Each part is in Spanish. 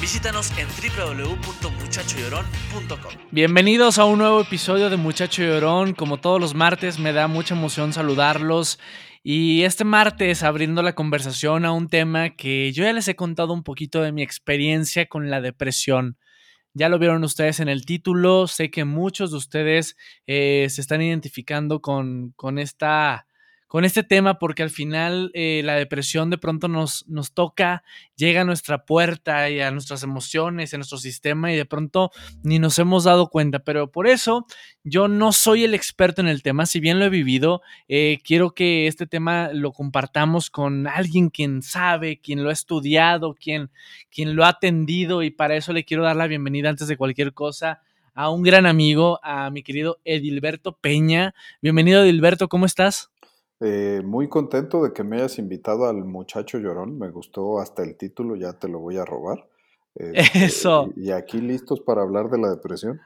Visítanos en www.muchachollorón.com. Bienvenidos a un nuevo episodio de Muchacho Llorón. Como todos los martes, me da mucha emoción saludarlos. Y este martes, abriendo la conversación a un tema que yo ya les he contado un poquito de mi experiencia con la depresión. Ya lo vieron ustedes en el título. Sé que muchos de ustedes eh, se están identificando con, con esta con este tema porque al final eh, la depresión de pronto nos, nos toca, llega a nuestra puerta y a nuestras emociones, a nuestro sistema y de pronto ni nos hemos dado cuenta. Pero por eso yo no soy el experto en el tema, si bien lo he vivido, eh, quiero que este tema lo compartamos con alguien quien sabe, quien lo ha estudiado, quien, quien lo ha atendido y para eso le quiero dar la bienvenida antes de cualquier cosa a un gran amigo, a mi querido Edilberto Peña. Bienvenido Edilberto, ¿cómo estás? Eh, muy contento de que me hayas invitado al muchacho llorón. Me gustó hasta el título, ya te lo voy a robar. Este, Eso. Y aquí listos para hablar de la depresión.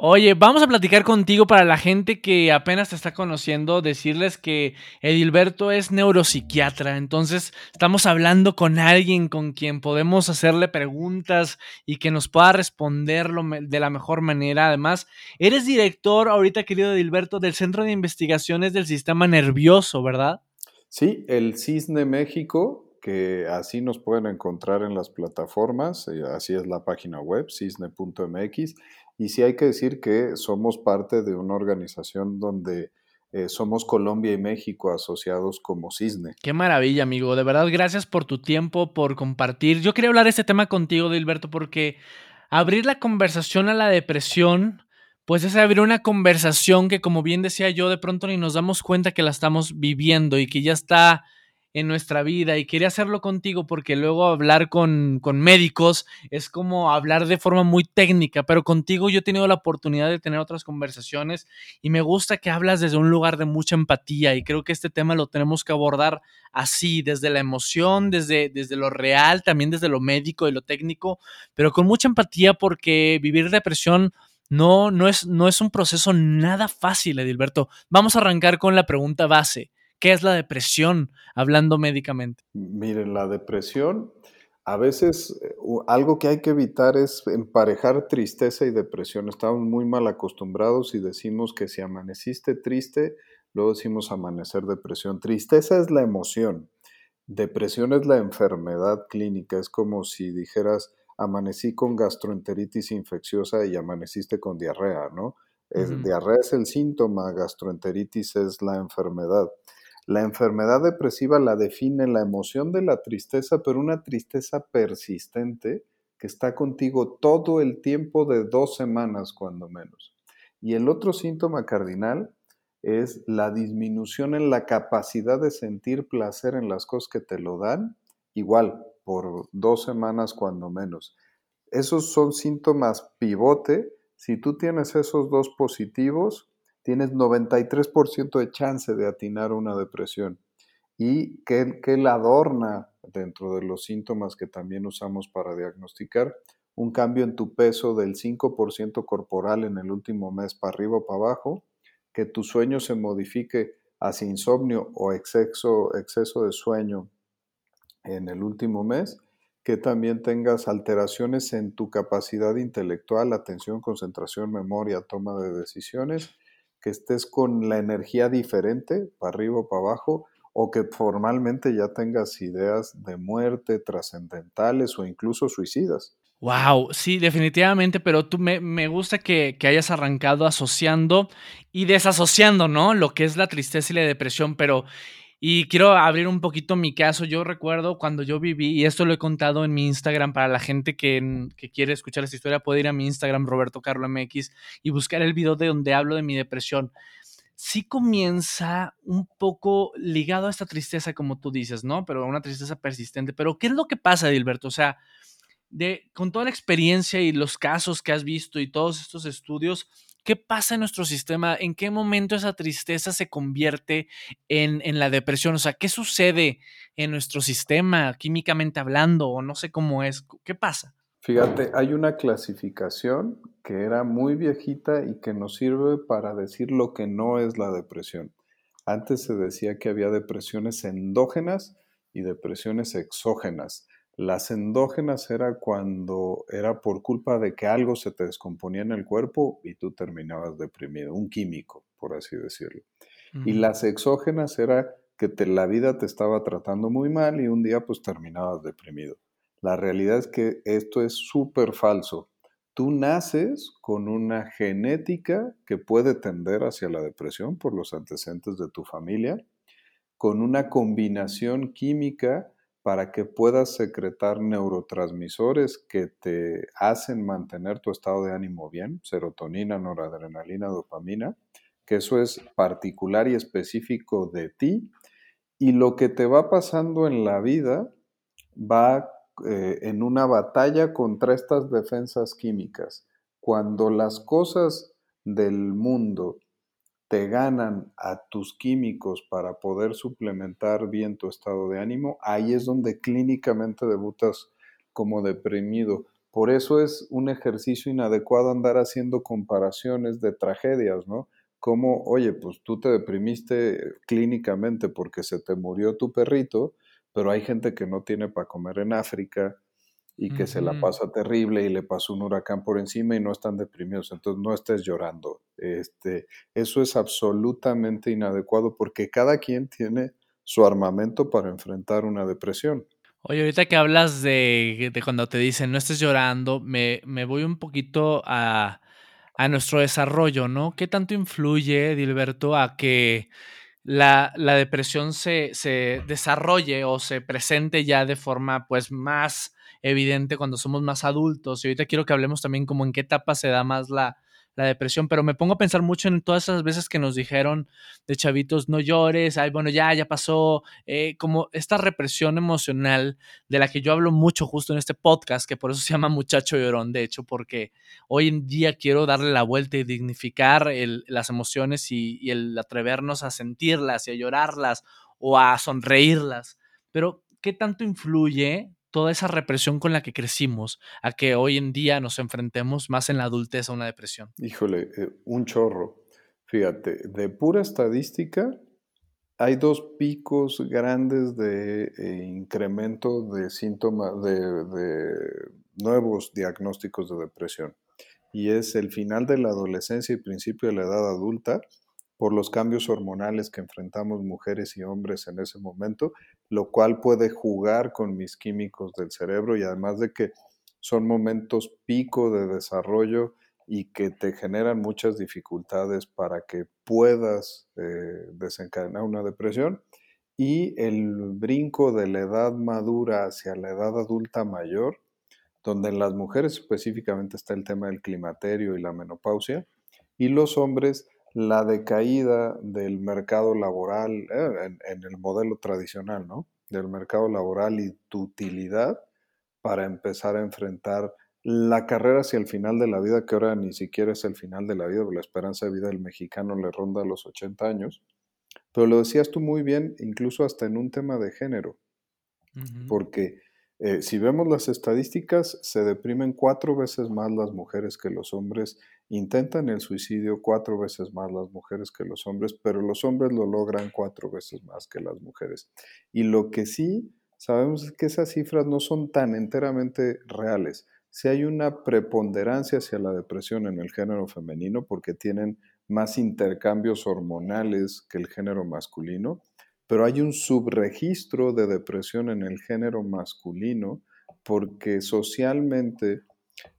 Oye, vamos a platicar contigo para la gente que apenas te está conociendo, decirles que Edilberto es neuropsiquiatra, entonces estamos hablando con alguien con quien podemos hacerle preguntas y que nos pueda responderlo de la mejor manera. Además, eres director ahorita, querido Edilberto, del Centro de Investigaciones del Sistema Nervioso, ¿verdad? Sí, el CISNE México, que así nos pueden encontrar en las plataformas, eh, así es la página web, cisne.mx y sí hay que decir que somos parte de una organización donde eh, somos Colombia y México asociados como Cisne. Qué maravilla, amigo. De verdad, gracias por tu tiempo, por compartir. Yo quería hablar de este tema contigo, Dilberto, porque abrir la conversación a la depresión, pues es abrir una conversación que, como bien decía yo, de pronto ni nos damos cuenta que la estamos viviendo y que ya está en nuestra vida y quería hacerlo contigo porque luego hablar con, con, médicos es como hablar de forma muy técnica, pero contigo yo he tenido la oportunidad de tener otras conversaciones y me gusta que hablas desde un lugar de mucha empatía y creo que este tema lo tenemos que abordar así, desde la emoción, desde, desde lo real, también desde lo médico y lo técnico, pero con mucha empatía porque vivir depresión no, no, es, no es un proceso nada fácil, Edilberto. Vamos a arrancar con la pregunta base. ¿Qué es la depresión, hablando médicamente? Miren, la depresión, a veces eh, algo que hay que evitar es emparejar tristeza y depresión. Estamos muy mal acostumbrados y decimos que si amaneciste triste, luego decimos amanecer depresión. Tristeza es la emoción, depresión es la enfermedad clínica. Es como si dijeras, amanecí con gastroenteritis infecciosa y amaneciste con diarrea, ¿no? Diarrea es el síntoma, gastroenteritis es la enfermedad. La enfermedad depresiva la define la emoción de la tristeza, pero una tristeza persistente que está contigo todo el tiempo de dos semanas, cuando menos. Y el otro síntoma cardinal es la disminución en la capacidad de sentir placer en las cosas que te lo dan, igual, por dos semanas, cuando menos. Esos son síntomas pivote. Si tú tienes esos dos positivos, tienes 93% de chance de atinar una depresión. ¿Y qué, la adorna dentro de los síntomas que también usamos para diagnosticar? Un cambio en tu peso del 5% corporal en el último mes para arriba o para abajo, que tu sueño se modifique hacia insomnio o exceso, exceso de sueño en el último mes, que también tengas alteraciones en tu capacidad intelectual, atención, concentración, memoria, toma de decisiones, que estés con la energía diferente, para arriba o para abajo, o que formalmente ya tengas ideas de muerte, trascendentales o incluso suicidas. Wow, sí, definitivamente, pero tú me, me gusta que, que, hayas arrancado asociando y desasociando, ¿no? Lo que es la tristeza y la depresión, pero y quiero abrir un poquito mi caso. Yo recuerdo cuando yo viví, y esto lo he contado en mi Instagram para la gente que, que quiere escuchar esta historia, puede ir a mi Instagram, Roberto Carlo MX, y buscar el video de donde hablo de mi depresión. Sí comienza un poco ligado a esta tristeza, como tú dices, ¿no? Pero una tristeza persistente. Pero, ¿qué es lo que pasa, Dilberto? O sea, de, con toda la experiencia y los casos que has visto y todos estos estudios, ¿qué pasa en nuestro sistema? ¿En qué momento esa tristeza se convierte en, la depresión? O sea, ¿qué sucede en nuestro sistema químicamente hablando? O no sé cómo es. ¿Qué pasa? Fíjate, hay una clasificación que era muy viejita y que nos sirve para decir lo que no es la depresión. Antes se decía que había depresiones endógenas y depresiones exógenas. Las endógenas era cuando era por culpa de que algo se te descomponía en el cuerpo y tú terminabas deprimido, un químico, por así decirlo. Y las exógenas era que la vida te estaba tratando muy mal y un día pues terminabas deprimido. La realidad es que esto es súper falso. Tú naces con una genética que puede tender hacia la depresión por los antecedentes de tu familia, con una combinación química para que puedas secretar neurotransmisores que te hacen mantener tu estado de ánimo bien, serotonina, noradrenalina, dopamina, que eso es particular y específico de ti, y lo que te va pasando en la vida va eh, en una batalla contra estas defensas químicas. Cuando las cosas del mundo te ganan a tus químicos para poder suplementar bien tu estado de ánimo, ahí es donde clínicamente debutas como deprimido. Por eso es un ejercicio inadecuado andar haciendo comparaciones de tragedias, ¿no? Como, oye, pues tú te deprimiste clínicamente porque se te murió tu perrito, pero hay gente que no tiene para comer en África y que se la pasa terrible y le pasó un huracán por encima y no están deprimidos, entonces no estés llorando. Este, eso es absolutamente inadecuado porque cada quien tiene su armamento para enfrentar una depresión. Oye, ahorita que hablas de, de cuando te dicen no estés llorando, me, me voy un poquito a, a nuestro desarrollo, ¿no? ¿Qué tanto influye, Dilberto, a que la, depresión se, se, desarrolle o se presente ya de forma pues más evidente cuando somos más adultos. Y ahorita quiero que hablemos también como en qué etapa se da más la, la depresión, pero me pongo a pensar mucho en todas esas veces que nos dijeron de chavitos, no llores, ay, bueno, ya, ya pasó, eh, como esta represión emocional de la que yo hablo mucho justo en este podcast, que por eso se llama Muchacho Llorón, de hecho, porque hoy en día quiero darle la vuelta y dignificar las emociones y, y el atrevernos a sentirlas y a llorarlas o a sonreírlas. Pero, ¿qué tanto influye toda esa represión con la que crecimos a que hoy en día nos enfrentemos más en la adultez a una depresión? Híjole, eh, un chorro. Fíjate, de pura estadística, hay dos picos grandes de eh, incremento de síntomas, de, nuevos diagnósticos de depresión. Y es el final de la adolescencia y principio de la edad adulta, por los cambios hormonales que enfrentamos mujeres y hombres en ese momento, lo cual puede jugar con mis químicos del cerebro y además de que son momentos pico de desarrollo y que te generan muchas dificultades para que puedas eh, desencadenar una depresión. Y el brinco de la edad madura hacia la edad adulta mayor, donde en las mujeres específicamente está el tema del climaterio y la menopausia, y los hombres la decaída del mercado laboral eh, en, el modelo tradicional, ¿no? Del mercado laboral y tu utilidad para empezar a enfrentar la carrera hacia el final de la vida, que ahora ni siquiera es el final de la vida, porque la esperanza de vida del mexicano le ronda los 80 años. Pero lo decías tú muy bien, incluso hasta en un tema de género, porque eh, si vemos las estadísticas, se deprimen cuatro veces más las mujeres que los hombres, intentan el suicidio cuatro veces más las mujeres que los hombres, pero los hombres lo logran cuatro veces más que las mujeres. Y lo que sí sabemos es que esas cifras no son tan enteramente reales. Si hay una preponderancia hacia la depresión en el género femenino porque tienen más intercambios hormonales que el género masculino, pero hay un subregistro de depresión en el género masculino porque socialmente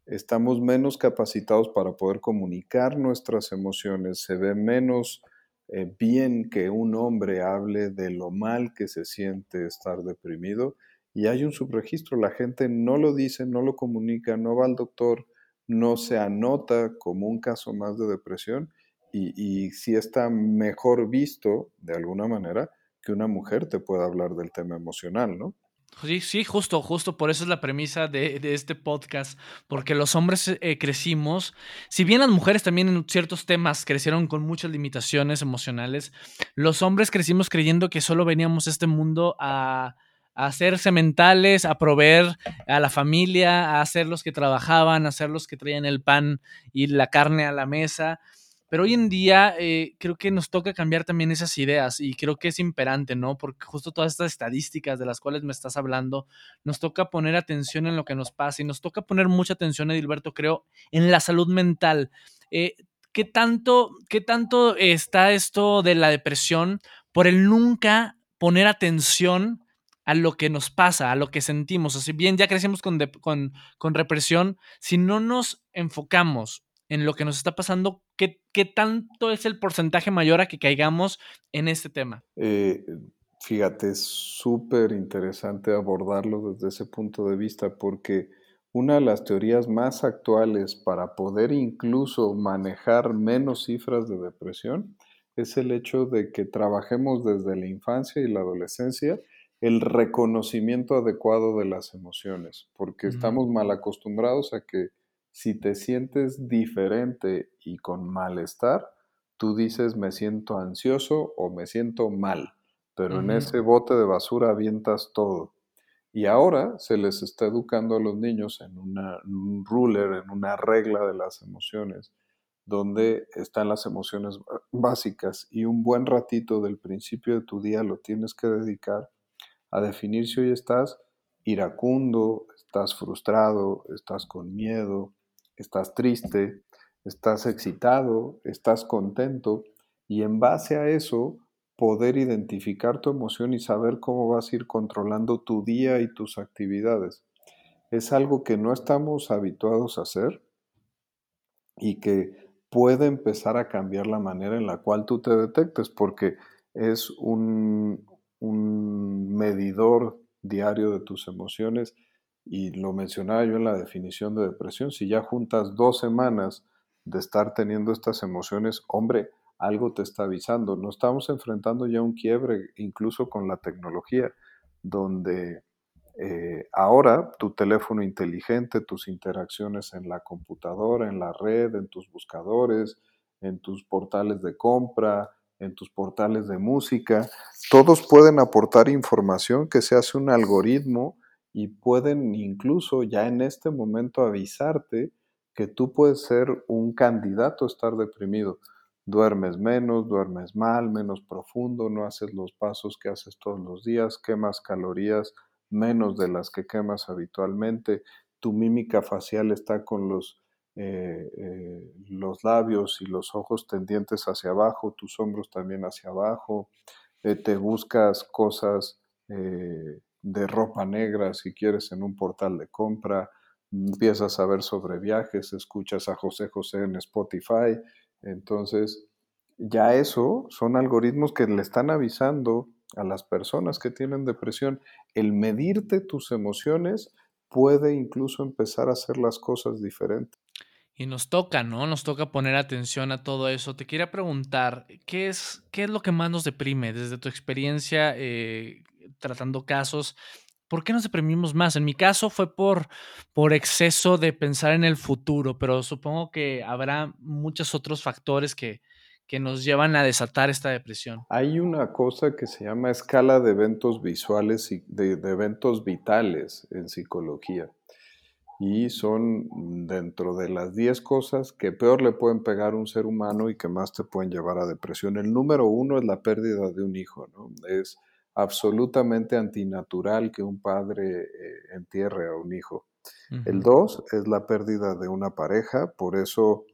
estamos menos capacitados para poder comunicar nuestras emociones, se ve menos eh, bien que un hombre hable de lo mal que se siente estar deprimido y hay un subregistro, la gente no lo dice, no lo comunica, no va al doctor, no se anota como un caso más de depresión y, y sí está mejor visto de alguna manera que una mujer te pueda hablar del tema emocional, ¿no? Sí, sí, justo, justo por eso es la premisa de, este podcast, porque los hombres eh, crecimos, si bien las mujeres también en ciertos temas crecieron con muchas limitaciones emocionales, los hombres crecimos creyendo que solo veníamos a este mundo a, a hacerse mentales, a proveer a la familia, a ser los que trabajaban, a ser los que traían el pan y la carne a la mesa. Pero hoy en día eh, creo que nos toca cambiar también esas ideas y creo que es imperante, ¿no? Porque justo todas estas estadísticas de las cuales me estás hablando, nos toca poner atención en lo que nos pasa y nos toca poner mucha atención, Edilberto, creo, en la salud mental. Eh, ¿qué, tanto, ¿Qué tanto está esto de la depresión por el nunca poner atención a lo que nos pasa, a lo que sentimos? O si bien ya crecemos con, con, con represión, si no nos enfocamos en lo que nos está pasando, ¿qué, qué tanto es el porcentaje mayor a que caigamos en este tema? Eh, fíjate, es súper interesante abordarlo desde ese punto de vista porque una de las teorías más actuales para poder incluso manejar menos cifras de depresión es el hecho de que trabajemos desde la infancia y la adolescencia el reconocimiento adecuado de las emociones, porque estamos mal acostumbrados a que si te sientes diferente y con malestar, tú dices me siento ansioso o me siento mal, pero en ese bote de basura avientas todo. Y ahora se les está educando a los niños en, un ruler, en una regla de las emociones, donde están las emociones básicas y un buen ratito del principio de tu día lo tienes que dedicar a definir si hoy estás iracundo, estás frustrado, estás con miedo, estás triste, estás excitado, estás contento y en base a eso poder identificar tu emoción y saber cómo vas a ir controlando tu día y tus actividades. Es algo que no estamos habituados a hacer y que puede empezar a cambiar la manera en la cual tú te detectes porque es un, un medidor diario de tus emociones y lo mencionaba yo en la definición de depresión, si ya juntas dos semanas de estar teniendo estas emociones, hombre, algo te está avisando. No estamos enfrentando ya un quiebre incluso con la tecnología, donde eh, ahora tu teléfono inteligente, tus interacciones en la computadora, en la red, en tus buscadores, en tus portales de compra, en tus portales de música, todos pueden aportar información que se hace un algoritmo y pueden incluso ya en este momento avisarte que tú puedes ser un candidato a estar deprimido. Duermes menos, duermes mal, menos profundo, no haces los pasos que haces todos los días, quemas calorías menos de las que quemas habitualmente, tu mímica facial está con los, eh, eh, los labios y los ojos tendientes hacia abajo, tus hombros también hacia abajo, eh, te buscas cosas de ropa negra, si quieres, en un portal de compra, empiezas a ver sobre viajes, escuchas a José José en Spotify, entonces ya eso son algoritmos que le están avisando a las personas que tienen depresión. El medirte tus emociones puede incluso empezar a hacer las cosas diferentes. Y nos toca, ¿no? Nos toca poner atención a todo eso. Te quería preguntar, ¿qué es, qué es lo que más nos deprime desde tu experiencia eh, tratando casos, ¿por qué nos deprimimos más? En mi caso fue por, por exceso de pensar en el futuro, pero supongo que habrá muchos otros factores que, que nos llevan a desatar esta depresión. Hay una cosa que se llama escala de eventos visuales y de, eventos vitales en psicología. Y son dentro de las 10 cosas que peor le pueden pegar a un ser humano y que más te pueden llevar a depresión. El número uno es la pérdida de un hijo, ¿no? Es absolutamente antinatural que un padre eh, entierre a un hijo. El dos es la pérdida de una pareja, por eso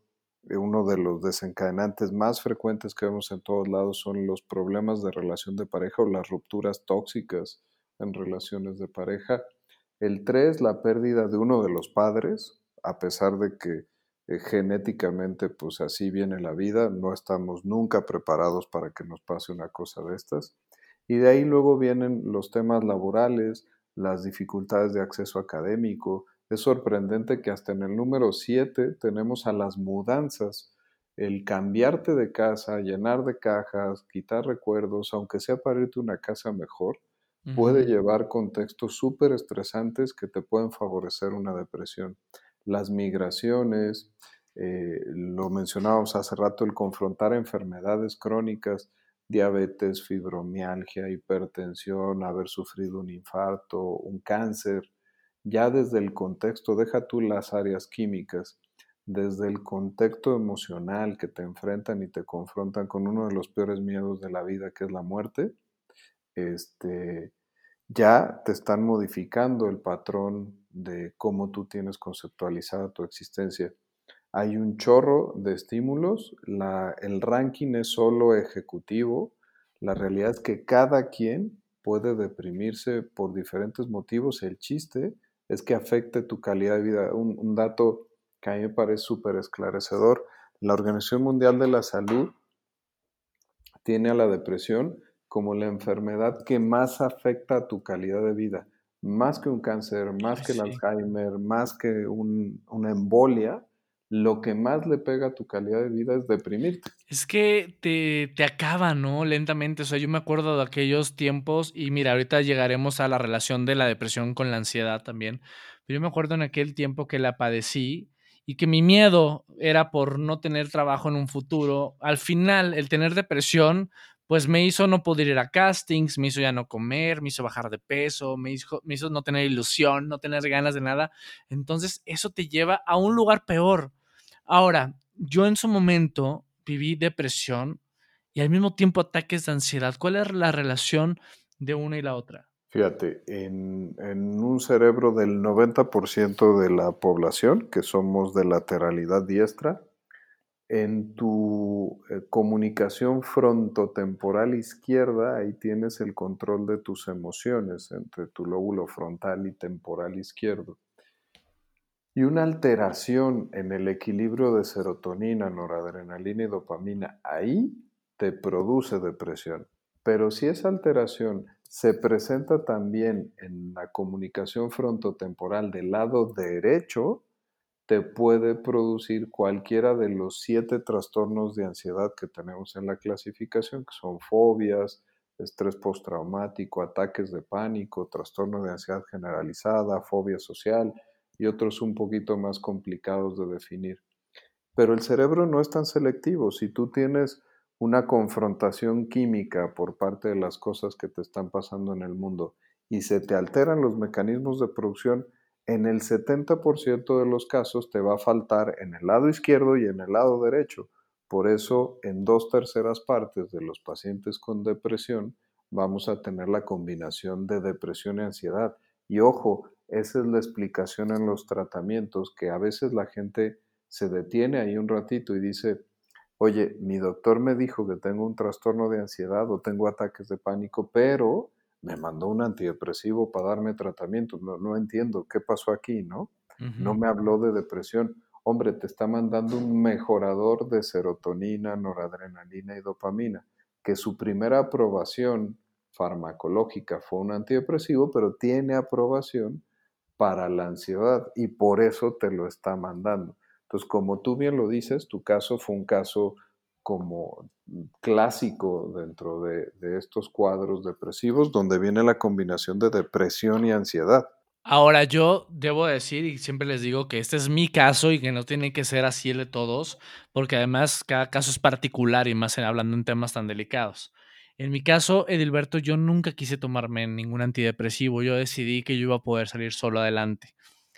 eh, uno de los desencadenantes más frecuentes que vemos en todos lados son los problemas de relación de pareja o las rupturas tóxicas en relaciones de pareja. El tres, la pérdida de uno de los padres, a pesar de que eh, genéticamente pues así viene la vida, no estamos nunca preparados para que nos pase una cosa de estas. Y de ahí luego vienen los temas laborales, las dificultades de acceso académico. Es sorprendente que hasta en el número 7 tenemos a las mudanzas, el cambiarte de casa, llenar de cajas, quitar recuerdos, aunque sea para irte a una casa mejor, puede llevar contextos súper estresantes que te pueden favorecer una depresión. Las migraciones, eh, lo mencionábamos hace rato, el confrontar enfermedades crónicas, diabetes, fibromialgia, hipertensión, haber sufrido un infarto, un cáncer, ya desde el contexto, deja tú las áreas químicas, desde el contexto emocional que te enfrentan y te confrontan con uno de los peores miedos de la vida, que es la muerte, este, ya te están modificando el patrón de cómo tú tienes conceptualizada tu existencia. Hay un chorro de estímulos, el ranking es solo ejecutivo, la realidad es que cada quien puede deprimirse por diferentes motivos, el chiste es que afecte tu calidad de vida. Un, un dato que a mí me parece súper esclarecedor, la Organización Mundial de la Salud tiene a la depresión como la enfermedad que más afecta a tu calidad de vida, más que un cáncer, más que el Alzheimer, más que una embolia, lo que más le pega a tu calidad de vida es deprimirte. Es que te, te, acaba, ¿no? Lentamente. O sea, yo me acuerdo de aquellos tiempos y mira, ahorita llegaremos a la relación de la depresión con la ansiedad también. Pero yo me acuerdo en aquel tiempo que la padecí y que mi miedo era por no tener trabajo en un futuro. Al final, el tener depresión pues me hizo no poder ir a castings, me hizo ya no comer, me hizo bajar de peso, me hizo, no tener ilusión, no tener ganas de nada. Entonces eso te lleva a un lugar peor. Ahora, yo en su momento viví depresión y al mismo tiempo ataques de ansiedad. ¿Cuál es la relación de una y la otra? Fíjate, en, en un cerebro del 90% de la población, que somos de lateralidad diestra, en tu eh, comunicación frontotemporal izquierda, ahí tienes el control de tus emociones entre tu lóbulo frontal y temporal izquierdo. Y una alteración en el equilibrio de serotonina, noradrenalina y dopamina, ahí te produce depresión. Pero si esa alteración se presenta también en la comunicación frontotemporal del lado derecho, te puede producir cualquiera de los siete trastornos de ansiedad que tenemos en la clasificación, que son fobias, estrés postraumático, ataques de pánico, trastorno de ansiedad generalizada, fobia social y otros un poquito más complicados de definir. Pero el cerebro no es tan selectivo. Si tú tienes una confrontación química por parte de las cosas que te están pasando en el mundo y se te alteran los mecanismos de producción, en el 70% de los casos te va a faltar en el lado izquierdo y en el lado derecho. Por eso, en dos terceras partes de los pacientes con depresión, vamos a tener la combinación de depresión y ansiedad. Y ojo, esa es la explicación en los tratamientos, que a veces la gente se detiene ahí un ratito y dice, oye, mi doctor me dijo que tengo un trastorno de ansiedad o tengo ataques de pánico, pero me mandó un antidepresivo para darme tratamiento. No, entiendo qué pasó aquí, ¿no? No me habló de depresión. Hombre, te está mandando un mejorador de serotonina, noradrenalina y dopamina, que su primera aprobación farmacológica fue un antidepresivo, pero tiene aprobación para la ansiedad y por eso te lo está mandando. Entonces, como tú bien lo dices, tu caso fue un caso como clásico dentro de, estos cuadros depresivos, donde viene la combinación de depresión y ansiedad. Ahora, yo debo decir, y siempre les digo que este es mi caso y que no tiene que ser así el de todos, porque además cada caso es particular y más hablando en temas tan delicados. En mi caso, Edilberto, yo nunca quise tomarme ningún antidepresivo. Yo decidí que yo iba a poder salir solo adelante.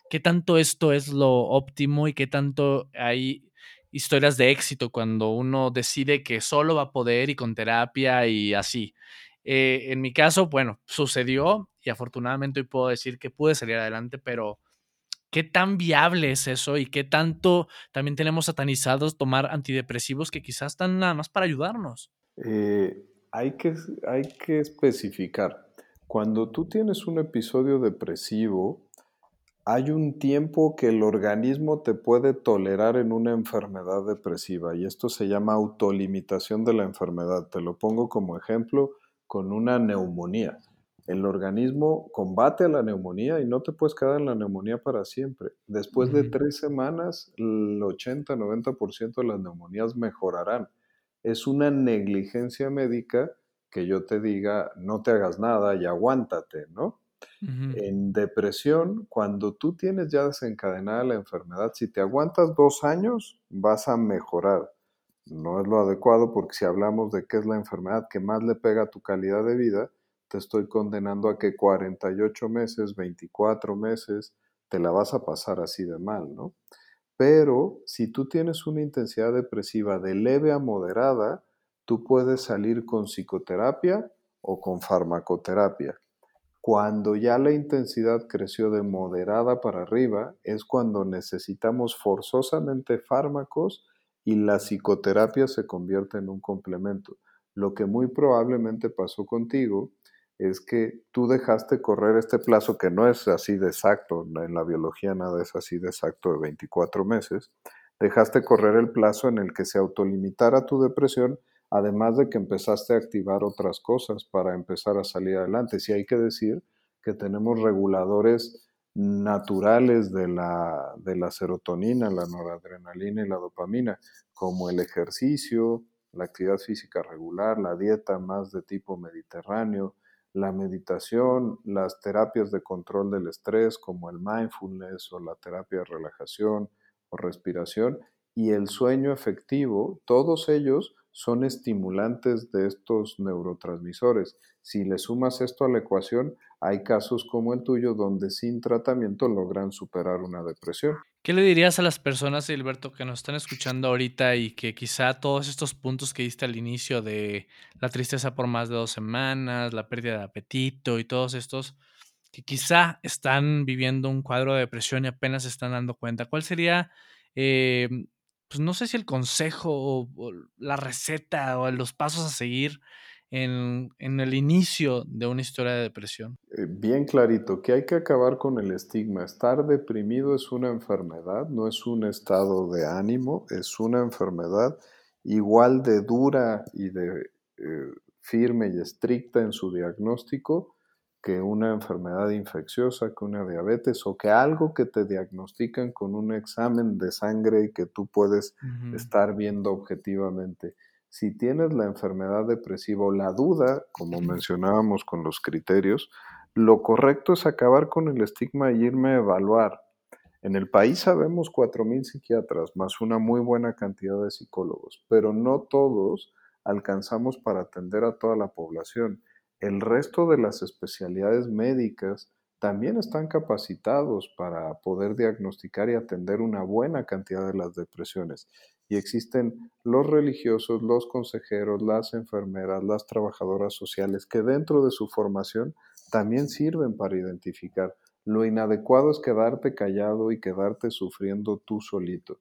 ¿Qué tanto esto es lo óptimo y qué tanto hay historias de éxito cuando uno decide que solo va a poder y con terapia y así. Eh, en mi caso, bueno, sucedió y afortunadamente hoy puedo decir que pude salir adelante, pero ¿qué tan viable es eso y qué tanto también tenemos satanizados tomar antidepresivos que quizás están nada más para ayudarnos? Eh, hay, que, hay que especificar. Cuando tú tienes un episodio depresivo, hay un tiempo que el organismo te puede tolerar en una enfermedad depresiva y esto se llama autolimitación de la enfermedad. Te lo pongo como ejemplo con una neumonía. El organismo combate a la neumonía y no te puedes quedar en la neumonía para siempre. Después de tres semanas, el 80-90% de las neumonías mejorarán. Es una negligencia médica que yo te diga, no te hagas nada y aguántate, ¿no? En depresión, cuando tú tienes ya desencadenada la enfermedad, si te aguantas dos años, vas a mejorar. No es lo adecuado porque si hablamos de qué es la enfermedad que más le pega a tu calidad de vida, te estoy condenando a que 48 meses, 24 meses, te la vas a pasar así de mal, ¿no? Pero si tú tienes una intensidad depresiva de leve a moderada, tú puedes salir con psicoterapia o con farmacoterapia. Cuando ya la intensidad creció de moderada para arriba, es cuando necesitamos forzosamente fármacos y la psicoterapia se convierte en un complemento. Lo que muy probablemente pasó contigo es que tú dejaste correr este plazo que no es así de exacto, en la biología nada es así de exacto de 24 meses, dejaste correr el plazo en el que se autolimitara tu depresión, además de que empezaste a activar otras cosas para empezar a salir adelante. Si hay que decir que tenemos reguladores naturales de la, de la serotonina, la noradrenalina y la dopamina, como el ejercicio, la actividad física regular, la dieta más de tipo mediterráneo, la meditación, las terapias de control del estrés como el mindfulness o la terapia de relajación o respiración y el sueño efectivo, todos ellos son estimulantes de estos neurotransmisores. Si le sumas esto a la ecuación, hay casos como el tuyo donde sin tratamiento logran superar una depresión. ¿Qué le dirías a las personas, Gilberto, que nos están escuchando ahorita y que quizá todos estos puntos que diste al inicio de la tristeza por más de dos semanas, la pérdida de apetito y todos estos, que quizá están viviendo un cuadro de depresión y apenas se están dando cuenta? ¿Cuál sería, eh, pues no sé si el consejo o, la receta o los pasos a seguir en, en, el inicio de una historia de depresión? Eh, bien clarito, que hay que acabar con el estigma. Estar deprimido es una enfermedad, no es un estado de ánimo, es una enfermedad igual de dura y de eh, firme y estricta en su diagnóstico que una enfermedad infecciosa, que una diabetes o que algo que te diagnostican con un examen de sangre y que tú puedes uh -huh. estar viendo objetivamente si tienes la enfermedad depresiva o la duda, como mencionábamos con los criterios, lo correcto es acabar con el estigma y irme a evaluar. En el país sabemos 4.000 psiquiatras, más una muy buena cantidad de psicólogos, pero no todos alcanzamos para atender a toda la población. El resto de las especialidades médicas también están capacitados para poder diagnosticar y atender una buena cantidad de las depresiones. Y existen los religiosos, los consejeros, las enfermeras, las trabajadoras sociales, que dentro de su formación también sirven para identificar. Lo inadecuado es quedarte callado y quedarte sufriendo tú solito.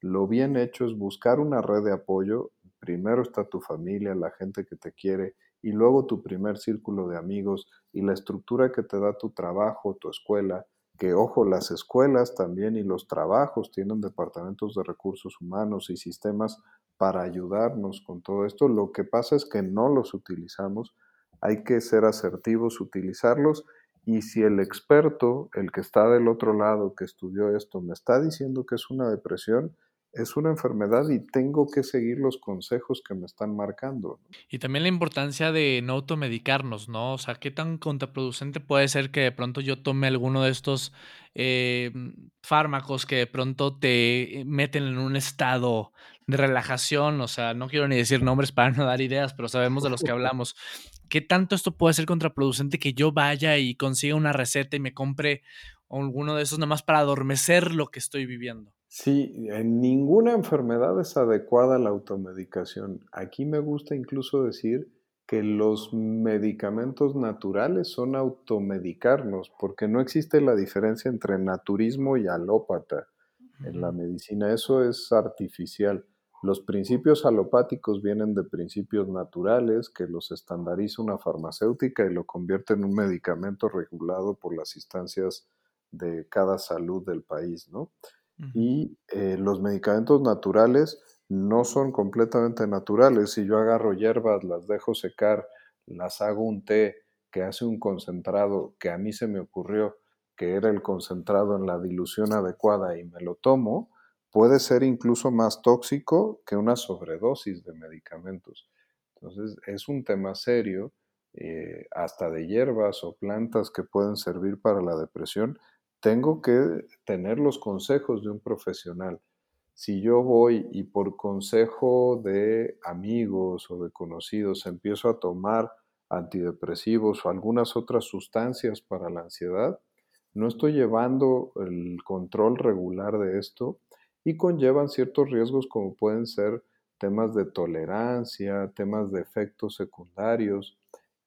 Lo bien hecho es buscar una red de apoyo. Primero está tu familia, la gente que te quiere, y luego tu primer círculo de amigos y la estructura que te da tu trabajo, tu escuela, que ojo, las escuelas también y los trabajos tienen departamentos de recursos humanos y sistemas para ayudarnos con todo esto. Lo que pasa es que no los utilizamos, hay que ser asertivos, utilizarlos y si el experto, el que está del otro lado, que estudió esto, me está diciendo que es una depresión, es una enfermedad y tengo que seguir los consejos que me están marcando. Y también la importancia de no automedicarnos, ¿no? O sea, qué tan contraproducente puede ser que de pronto yo tome alguno de estos eh, fármacos que de pronto te meten en un estado de relajación, o sea, no quiero ni decir nombres para no dar ideas, pero sabemos de los que hablamos. ¿Qué tanto esto puede ser contraproducente que yo vaya y consiga una receta y me compre alguno de esos nada más para adormecer lo que estoy viviendo? Sí, en ninguna enfermedad es adecuada la automedicación. Aquí me gusta incluso decir que los medicamentos naturales son automedicarnos, porque no existe la diferencia entre naturismo y alópata en la medicina. Eso es artificial. Los principios alopáticos vienen de principios naturales que los estandariza una farmacéutica y lo convierte en un medicamento regulado por las instancias de cada salud del país, ¿no? Y eh, los medicamentos naturales no son completamente naturales. Si yo agarro hierbas, las dejo secar, las hago un té que hace un concentrado que a mí se me ocurrió que era el concentrado en la dilución adecuada y me lo tomo, puede ser incluso más tóxico que una sobredosis de medicamentos. Entonces, es un tema serio, eh, hasta de hierbas o plantas que pueden servir para la depresión. Tengo que tener los consejos de un profesional. Si yo voy y por consejo de amigos o de conocidos empiezo a tomar antidepresivos o algunas otras sustancias para la ansiedad, no estoy llevando el control regular de esto y conllevan ciertos riesgos como pueden ser temas de tolerancia, temas de efectos secundarios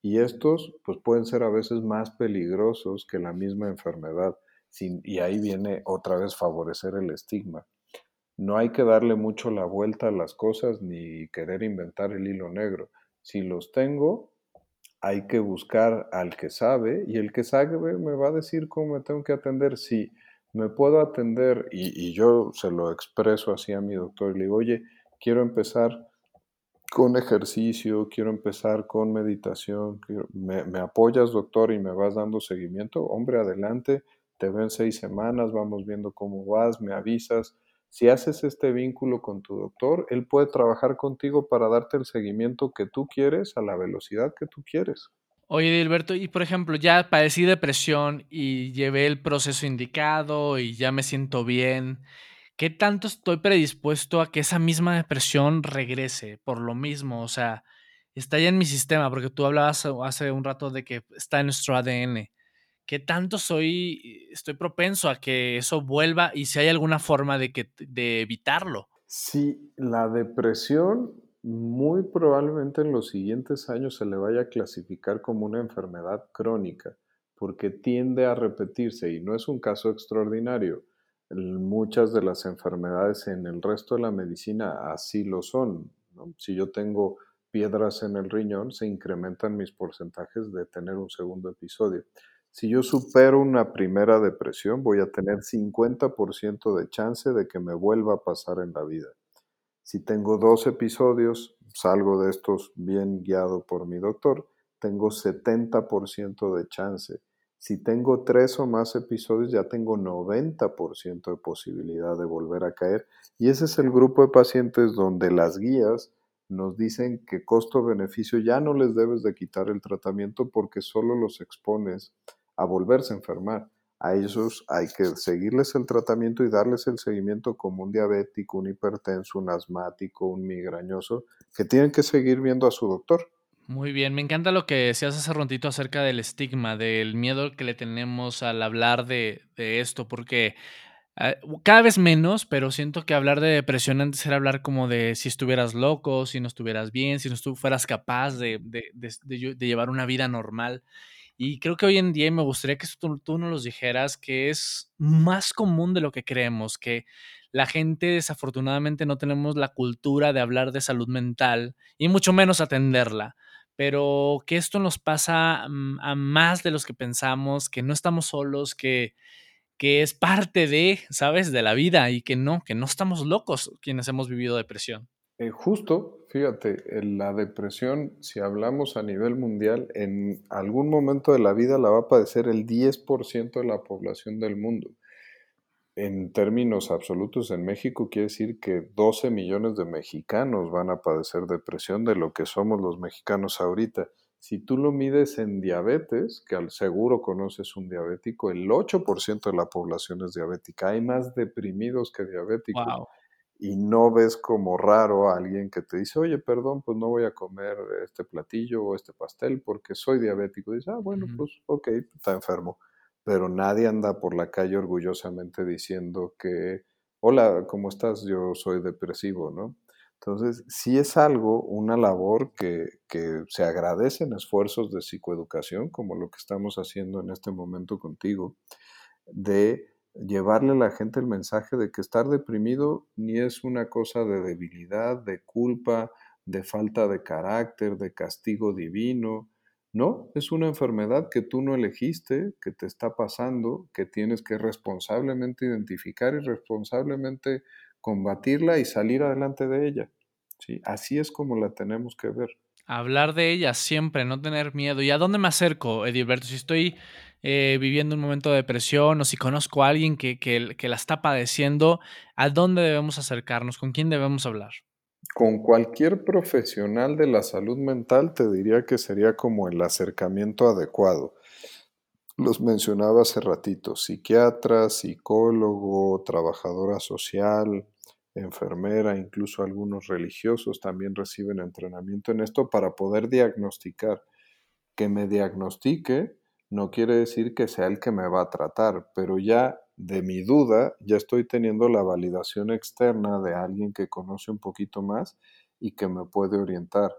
y estos pues pueden ser a veces más peligrosos que la misma enfermedad y ahí viene otra vez favorecer el estigma. No hay que darle mucho la vuelta a las cosas ni querer inventar el hilo negro. Si los tengo, hay que buscar al que sabe y el que sabe me va a decir cómo me tengo que atender. Si me puedo atender y, yo se lo expreso así a mi doctor y le digo, oye, quiero empezar con ejercicio, quiero empezar con meditación, ¿me, ¿me, apoyas doctor y me vas dando seguimiento? Hombre, adelante, te ven seis semanas, vamos viendo cómo vas, me avisas. Si haces este vínculo con tu doctor, él puede trabajar contigo para darte el seguimiento que tú quieres a la velocidad que tú quieres. Oye, Dilberto, y por ejemplo, ya padecí depresión y llevé el proceso indicado y ya me siento bien. ¿Qué tanto estoy predispuesto a que esa misma depresión regrese por lo mismo? O sea, está ya en mi sistema, porque tú hablabas hace un rato de que está en nuestro ADN. ¿Qué tanto soy, estoy propenso a que eso vuelva y si hay alguna forma de, que, de evitarlo? Sí, la depresión muy probablemente en los siguientes años se le vaya a clasificar como una enfermedad crónica, porque tiende a repetirse y no es un caso extraordinario. Muchas de las enfermedades en el resto de la medicina así lo son. Si yo tengo piedras en el riñón, se incrementan mis porcentajes de tener un segundo episodio. Si yo supero una primera depresión, voy a tener 50% de chance de que me vuelva a pasar en la vida. Si tengo dos episodios, salgo de estos bien guiado por mi doctor, tengo 70% de chance. Si tengo tres o más episodios, ya tengo 90% de posibilidad de volver a caer. Y ese es el grupo de pacientes donde las guías nos dicen que costo-beneficio ya no les debes de quitar el tratamiento porque solo los expones a volverse a enfermar. A ellos hay que seguirles el tratamiento y darles el seguimiento como un diabético, un hipertenso, un asmático, un migrañoso, que tienen que seguir viendo a su doctor. Muy bien, me encanta lo que decías hace ratito acerca del estigma, del miedo que le tenemos al hablar de, esto, porque ah, cada vez menos, pero siento que hablar de depresión antes era hablar como de si estuvieras loco, si no estuvieras bien, si no fueras capaz de, de llevar una vida normal. Y creo que hoy en día, me gustaría que tú, tú nos los dijeras, que es más común de lo que creemos, que la gente desafortunadamente no tenemos la cultura de hablar de salud mental y mucho menos atenderla, pero que esto nos pasa mm, a más de los que pensamos, que no estamos solos, que, que es parte de, ¿sabes?, de la vida y que no, que no estamos locos quienes hemos vivido depresión. Eh, justo, fíjate, la depresión, si hablamos a nivel mundial, en algún momento de la vida la va a padecer el 10% de la población del mundo. En términos absolutos, en México quiere decir que 12 millones de mexicanos van a padecer depresión de lo que somos los mexicanos ahorita. Si tú lo mides en diabetes, que al seguro conoces un diabético, el 8% de la población es diabética. Hay más deprimidos que diabéticos y no ves como raro a alguien que te dice, oye, perdón, pues no voy a comer este platillo o este pastel porque soy diabético. Y dices, ah, bueno, pues ok, está enfermo. Pero nadie anda por la calle orgullosamente diciendo que, hola, ¿cómo estás? Yo soy depresivo, ¿no? Entonces, sí es algo, una labor que, que se agradecen esfuerzos de psicoeducación, como lo que estamos haciendo en este momento contigo, de llevarle a la gente el mensaje de que estar deprimido ni es una cosa de debilidad, de culpa, de falta de carácter, de castigo divino. No, es una enfermedad que tú no elegiste, que te está pasando, que tienes que responsablemente identificar y responsablemente combatirla y salir adelante de ella. ¿sí? Así es como la tenemos que ver. Hablar de ella siempre, no tener miedo. ¿Y a dónde me acerco, Edilberto? Si estoy eh, viviendo un momento de depresión o si conozco a alguien que, que, la está padeciendo, ¿a dónde debemos acercarnos? ¿Con quién debemos hablar? con cualquier profesional de la salud mental te diría que sería como el acercamiento adecuado. Los mencionaba hace ratito, psiquiatra, psicólogo, trabajadora social, enfermera, incluso algunos religiosos también reciben entrenamiento en esto para poder diagnosticar. Que me diagnostique no quiere decir que sea el que me va a tratar, pero ya de mi duda ya estoy teniendo la validación externa de alguien que conoce un poquito más y que me puede orientar.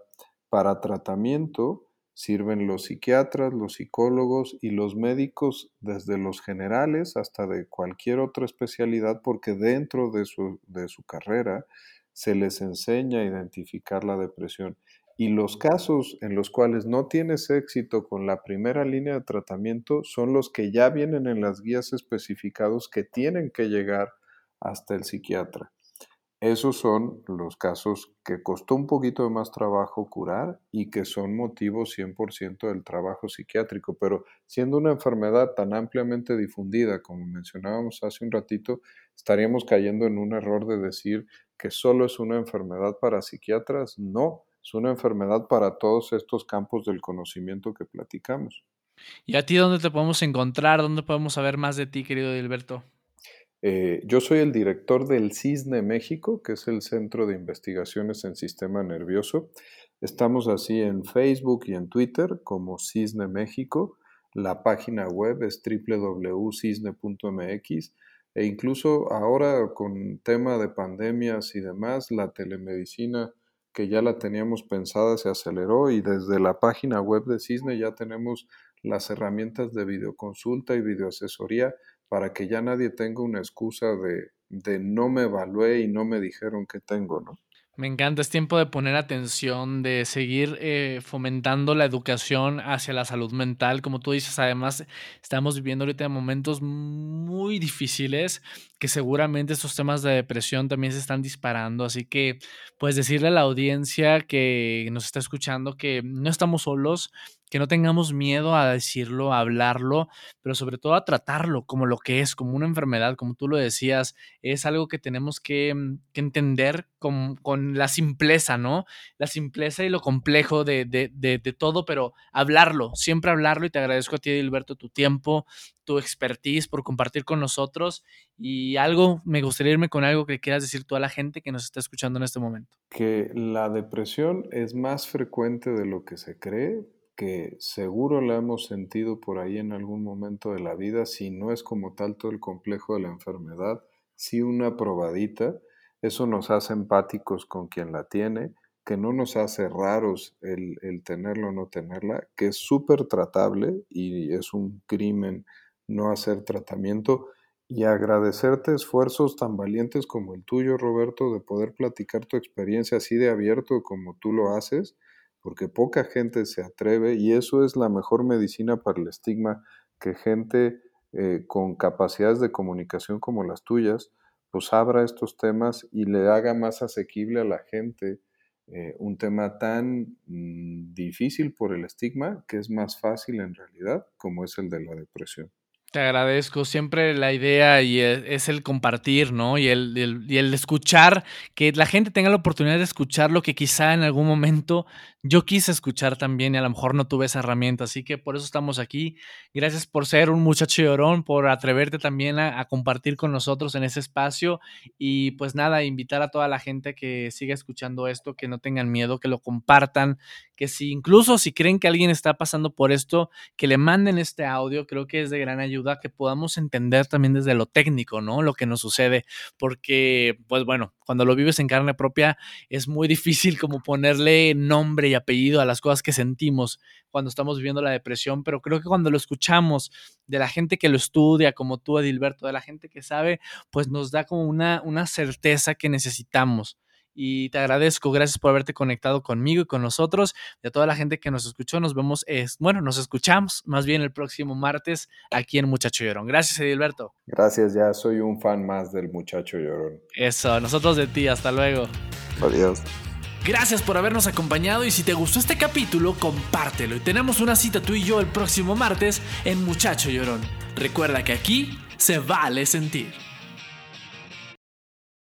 Para tratamiento sirven los psiquiatras, los psicólogos y los médicos desde los generales hasta de cualquier otra especialidad porque dentro de su, de su carrera se les enseña a identificar la depresión y los casos en los cuales no tienes éxito con la primera línea de tratamiento son los que ya vienen en las guías especificados que tienen que llegar hasta el psiquiatra. Esos son los casos que costó un poquito de más trabajo curar y que son motivo 100% del trabajo psiquiátrico, pero siendo una enfermedad tan ampliamente difundida como mencionábamos hace un ratito, estaríamos cayendo en un error de decir que solo es una enfermedad para psiquiatras. No, es una enfermedad para todos estos campos del conocimiento que platicamos. ¿Y a ti dónde te podemos encontrar? ¿Dónde podemos saber más de ti, querido Dilberto? Eh, yo soy el director del CISNE México, que es el Centro de Investigaciones en Sistema Nervioso. Estamos así en Facebook y en Twitter como CISNE México. La página web es www.cisne.mx e incluso ahora con tema de pandemias y demás, la telemedicina que ya la teníamos pensada se aceleró y desde la página web de Cisne ya tenemos las herramientas de videoconsulta y videoasesoría para que ya nadie tenga una excusa de, de no me evalué y no me dijeron que tengo, ¿no? Me encanta, es tiempo de poner atención, de seguir eh, fomentando la educación hacia la salud mental. Como tú dices, además estamos viviendo ahorita momentos muy difíciles que seguramente estos temas de depresión también se están disparando. Así que, pues decirle a la audiencia que nos está escuchando que no estamos solos, que no tengamos miedo a decirlo, a hablarlo, pero sobre todo a tratarlo como lo que es, como una enfermedad, como tú lo decías, es algo que tenemos que, mm, entender con, la simpleza, ¿no? La simpleza y lo complejo de, de, todo, pero hablarlo, siempre hablarlo y te agradezco a ti, Gilberto, tu tiempo, tu expertise por compartir con nosotros y algo, me gustaría irme con algo que quieras decir tú a la gente que nos está escuchando en este momento. Que la depresión es más frecuente de lo que se cree, que seguro la hemos sentido por ahí en algún momento de la vida, si no es como tal todo el complejo de la enfermedad, si una probadita, eso nos hace empáticos con quien la tiene, que no nos hace raros el, el tenerla o no tenerla, que es súper tratable y es un crimen no hacer tratamiento. Y agradecerte esfuerzos tan valientes como el tuyo, Roberto, de poder platicar tu experiencia así de abierto como tú lo haces porque poca gente se atreve y eso es la mejor medicina para el estigma, que gente eh, con capacidades de comunicación como las tuyas, pues abra estos temas y le haga más asequible a la gente eh, un tema tan mm, difícil por el estigma, que es más fácil en realidad, como es el de la depresión. Te agradezco. Siempre la idea y e, es el compartir, ¿no? Y el, y el, escuchar, que la gente tenga la oportunidad de escuchar lo que quizá en algún momento yo quise escuchar también y a lo mejor no tuve esa herramienta. Así que por eso estamos aquí. Gracias por ser un muchacho llorón, por atreverte también a, compartir con nosotros en ese espacio. Y pues nada, invitar a toda la gente que siga escuchando esto, que no tengan miedo, que lo compartan, que si incluso si creen que alguien está pasando por esto, que le manden este audio. Creo que es de gran ayuda que podamos entender también desde lo técnico, ¿no? Lo que nos sucede, porque, pues bueno, cuando lo vives en carne propia es muy difícil como ponerle nombre y apellido a las cosas que sentimos cuando estamos viviendo la depresión, pero creo que cuando lo escuchamos de la gente que lo estudia, como tú, Edilberto, de la gente que sabe, pues nos da como una, una certeza que necesitamos y te agradezco. Gracias por haberte conectado conmigo y con nosotros. Y a toda la gente que nos escuchó, nos vemos, es, bueno, nos escuchamos más bien el próximo martes aquí en Muchacho Llorón. Gracias, Edilberto. Gracias, ya soy un fan más del Muchacho Llorón. Eso, nosotros de ti. Hasta luego. Adiós. Gracias por habernos acompañado y si te gustó este capítulo, compártelo y tenemos una cita tú y yo el próximo martes en Muchacho Llorón. Recuerda que aquí se vale sentir.